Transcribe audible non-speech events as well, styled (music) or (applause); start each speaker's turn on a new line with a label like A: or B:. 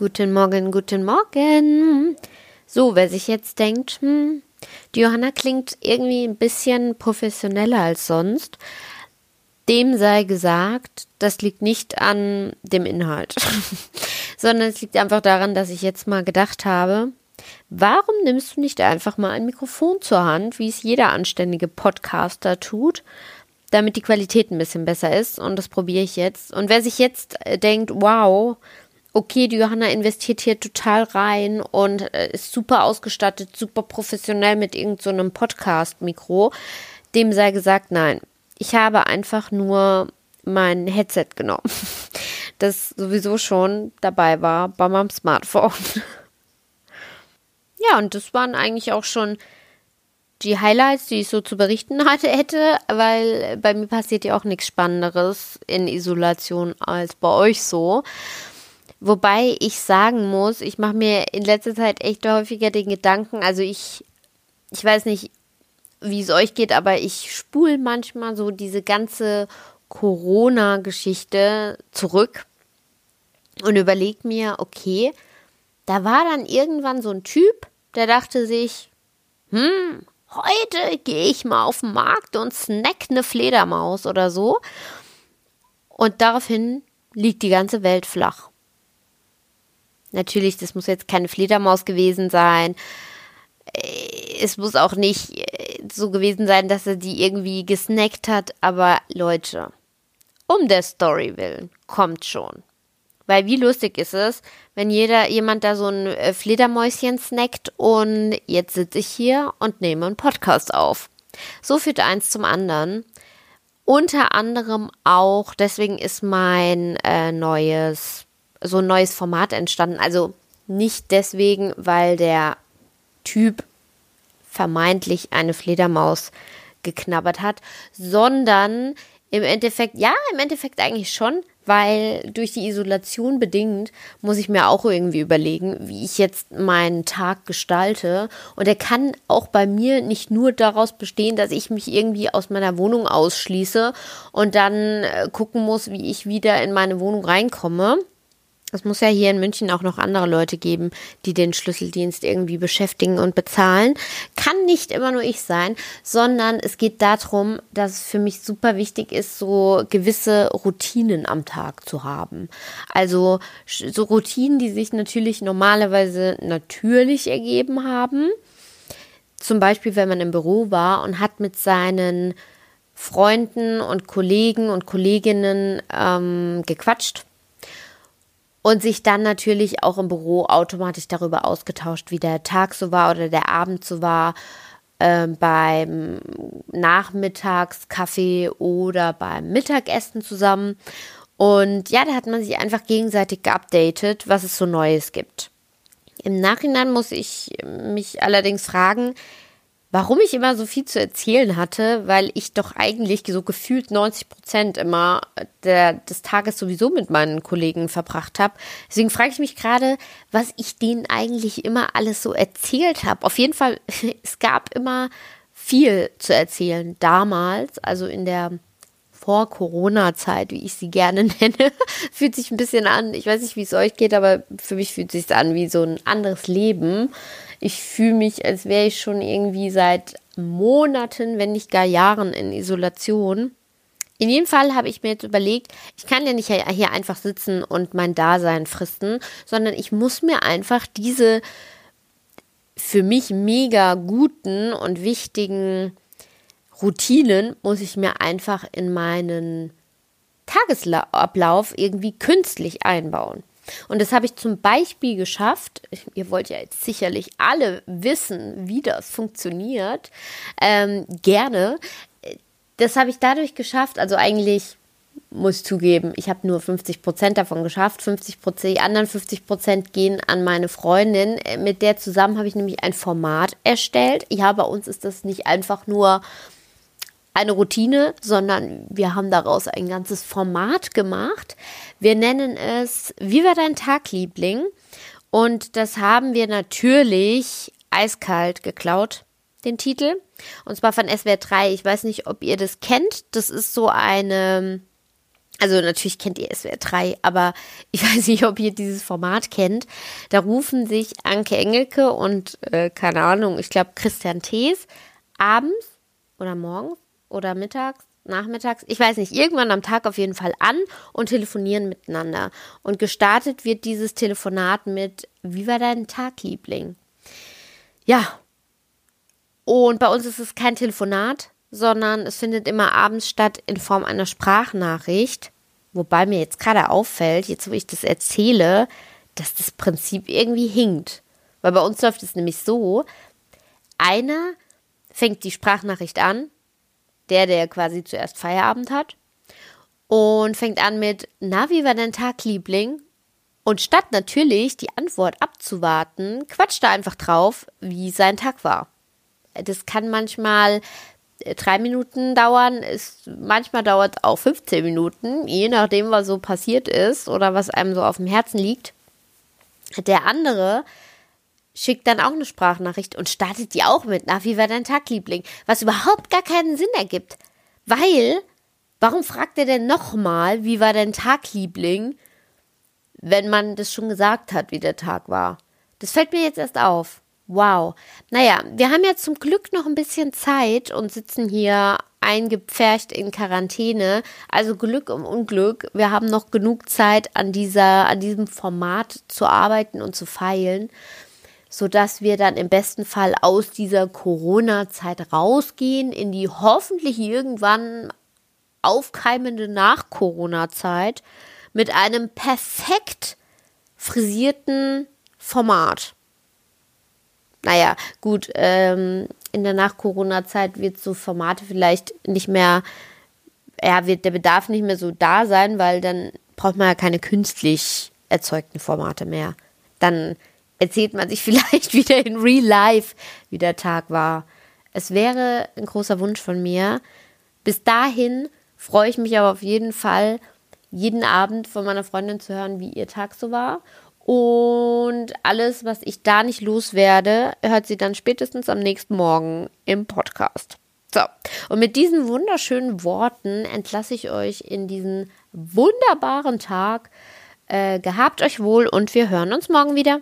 A: Guten Morgen, guten Morgen. So, wer sich jetzt denkt, hm, die Johanna klingt irgendwie ein bisschen professioneller als sonst, dem sei gesagt, das liegt nicht an dem Inhalt, (laughs) sondern es liegt einfach daran, dass ich jetzt mal gedacht habe, warum nimmst du nicht einfach mal ein Mikrofon zur Hand, wie es jeder anständige Podcaster tut, damit die Qualität ein bisschen besser ist und das probiere ich jetzt. Und wer sich jetzt äh, denkt, wow, okay, die Johanna investiert hier total rein und äh, ist super ausgestattet, super professionell mit irgendeinem so Podcast-Mikro. Dem sei gesagt, nein. Ich habe einfach nur mein Headset genommen, (laughs) das sowieso schon dabei war bei meinem Smartphone. (laughs) ja, und das waren eigentlich auch schon die Highlights, die ich so zu berichten hatte, hätte, weil bei mir passiert ja auch nichts Spannenderes in Isolation als bei euch so. Wobei ich sagen muss, ich mache mir in letzter Zeit echt häufiger den Gedanken, also ich, ich weiß nicht, wie es euch geht, aber ich spule manchmal so diese ganze Corona-Geschichte zurück und überlege mir, okay, da war dann irgendwann so ein Typ, der dachte sich, hm, heute gehe ich mal auf den Markt und snack eine Fledermaus oder so. Und daraufhin liegt die ganze Welt flach. Natürlich, das muss jetzt keine Fledermaus gewesen sein. Äh, es muss auch nicht äh, so gewesen sein, dass er die irgendwie gesnackt hat. Aber Leute, um der Story willen, kommt schon. Weil wie lustig ist es, wenn jeder jemand da so ein äh, Fledermäuschen snackt und jetzt sitze ich hier und nehme einen Podcast auf. So führt eins zum anderen. Unter anderem auch, deswegen ist mein äh, neues so ein neues Format entstanden. Also nicht deswegen, weil der Typ vermeintlich eine Fledermaus geknabbert hat, sondern im Endeffekt, ja, im Endeffekt eigentlich schon, weil durch die Isolation bedingt muss ich mir auch irgendwie überlegen, wie ich jetzt meinen Tag gestalte. Und er kann auch bei mir nicht nur daraus bestehen, dass ich mich irgendwie aus meiner Wohnung ausschließe und dann äh, gucken muss, wie ich wieder in meine Wohnung reinkomme es muss ja hier in München auch noch andere Leute geben, die den Schlüsseldienst irgendwie beschäftigen und bezahlen. Kann nicht immer nur ich sein, sondern es geht darum, dass es für mich super wichtig ist, so gewisse Routinen am Tag zu haben. Also so Routinen, die sich natürlich normalerweise natürlich ergeben haben. Zum Beispiel, wenn man im Büro war und hat mit seinen Freunden und Kollegen und Kolleginnen ähm, gequatscht und sich dann natürlich auch im Büro automatisch darüber ausgetauscht, wie der Tag so war oder der Abend so war, äh, beim Nachmittagskaffee oder beim Mittagessen zusammen. Und ja, da hat man sich einfach gegenseitig geupdatet, was es so Neues gibt. Im Nachhinein muss ich mich allerdings fragen, warum ich immer so viel zu erzählen hatte, weil ich doch eigentlich so gefühlt 90 Prozent immer der, des Tages sowieso mit meinen Kollegen verbracht habe. Deswegen frage ich mich gerade, was ich denen eigentlich immer alles so erzählt habe. Auf jeden Fall, (laughs) es gab immer viel zu erzählen damals, also in der vor-Corona-Zeit, wie ich sie gerne (laughs) nenne, fühlt sich ein bisschen an. Ich weiß nicht, wie es euch geht, aber für mich fühlt es sich an wie so ein anderes Leben. Ich fühle mich, als wäre ich schon irgendwie seit Monaten, wenn nicht gar Jahren in Isolation. In jedem Fall habe ich mir jetzt überlegt, ich kann ja nicht hier einfach sitzen und mein Dasein fristen, sondern ich muss mir einfach diese für mich mega guten und wichtigen Routinen muss ich mir einfach in meinen Tagesablauf irgendwie künstlich einbauen. Und das habe ich zum Beispiel geschafft. Ihr wollt ja jetzt sicherlich alle wissen, wie das funktioniert. Ähm, gerne. Das habe ich dadurch geschafft. Also eigentlich muss zugeben, ich habe nur 50 Prozent davon geschafft. 50 Prozent, die anderen 50 Prozent gehen an meine Freundin. Mit der zusammen habe ich nämlich ein Format erstellt. Ja, bei uns ist das nicht einfach nur eine Routine, sondern wir haben daraus ein ganzes Format gemacht. Wir nennen es Wie war dein Tag, Liebling? Und das haben wir natürlich eiskalt geklaut, den Titel. Und zwar von SWR 3. Ich weiß nicht, ob ihr das kennt. Das ist so eine Also natürlich kennt ihr SWR 3, aber (laughs) ich weiß nicht, ob ihr dieses Format kennt. Da rufen sich Anke Engelke und, äh, keine Ahnung, ich glaube Christian Thees abends oder morgens oder mittags, nachmittags, ich weiß nicht, irgendwann am Tag auf jeden Fall an und telefonieren miteinander. Und gestartet wird dieses Telefonat mit, wie war dein Tag, Liebling? Ja. Und bei uns ist es kein Telefonat, sondern es findet immer abends statt in Form einer Sprachnachricht. Wobei mir jetzt gerade auffällt, jetzt wo ich das erzähle, dass das Prinzip irgendwie hinkt. Weil bei uns läuft es nämlich so, einer fängt die Sprachnachricht an, der, der quasi zuerst Feierabend hat, und fängt an mit, na, wie war dein Tag, Liebling? Und statt natürlich die Antwort abzuwarten, quatscht er einfach drauf, wie sein Tag war. Das kann manchmal äh, drei Minuten dauern, ist, manchmal dauert es auch 15 Minuten, je nachdem, was so passiert ist oder was einem so auf dem Herzen liegt. Der andere schickt dann auch eine Sprachnachricht und startet die auch mit, na, wie war dein Tag, Liebling? Was überhaupt gar keinen Sinn ergibt. Weil, warum fragt er denn nochmal, wie war dein Tag, Liebling, wenn man das schon gesagt hat, wie der Tag war? Das fällt mir jetzt erst auf. Wow. Naja, wir haben ja zum Glück noch ein bisschen Zeit und sitzen hier eingepfercht in Quarantäne. Also Glück um Unglück. Wir haben noch genug Zeit, an dieser, an diesem Format zu arbeiten und zu feilen, sodass wir dann im besten Fall aus dieser Corona-Zeit rausgehen in die hoffentlich irgendwann aufkeimende Nach-Corona-Zeit mit einem perfekt frisierten Format naja, gut, ähm, in der Nach-Corona-Zeit wird so Formate vielleicht nicht mehr, ja, wird der Bedarf nicht mehr so da sein, weil dann braucht man ja keine künstlich erzeugten Formate mehr. Dann erzählt man sich (laughs) vielleicht wieder in Real Life, wie der Tag war. Es wäre ein großer Wunsch von mir. Bis dahin freue ich mich aber auf jeden Fall, jeden Abend von meiner Freundin zu hören, wie ihr Tag so war. Und alles, was ich da nicht loswerde, hört sie dann spätestens am nächsten Morgen im Podcast. So, und mit diesen wunderschönen Worten entlasse ich euch in diesen wunderbaren Tag. Äh, gehabt euch wohl und wir hören uns morgen wieder.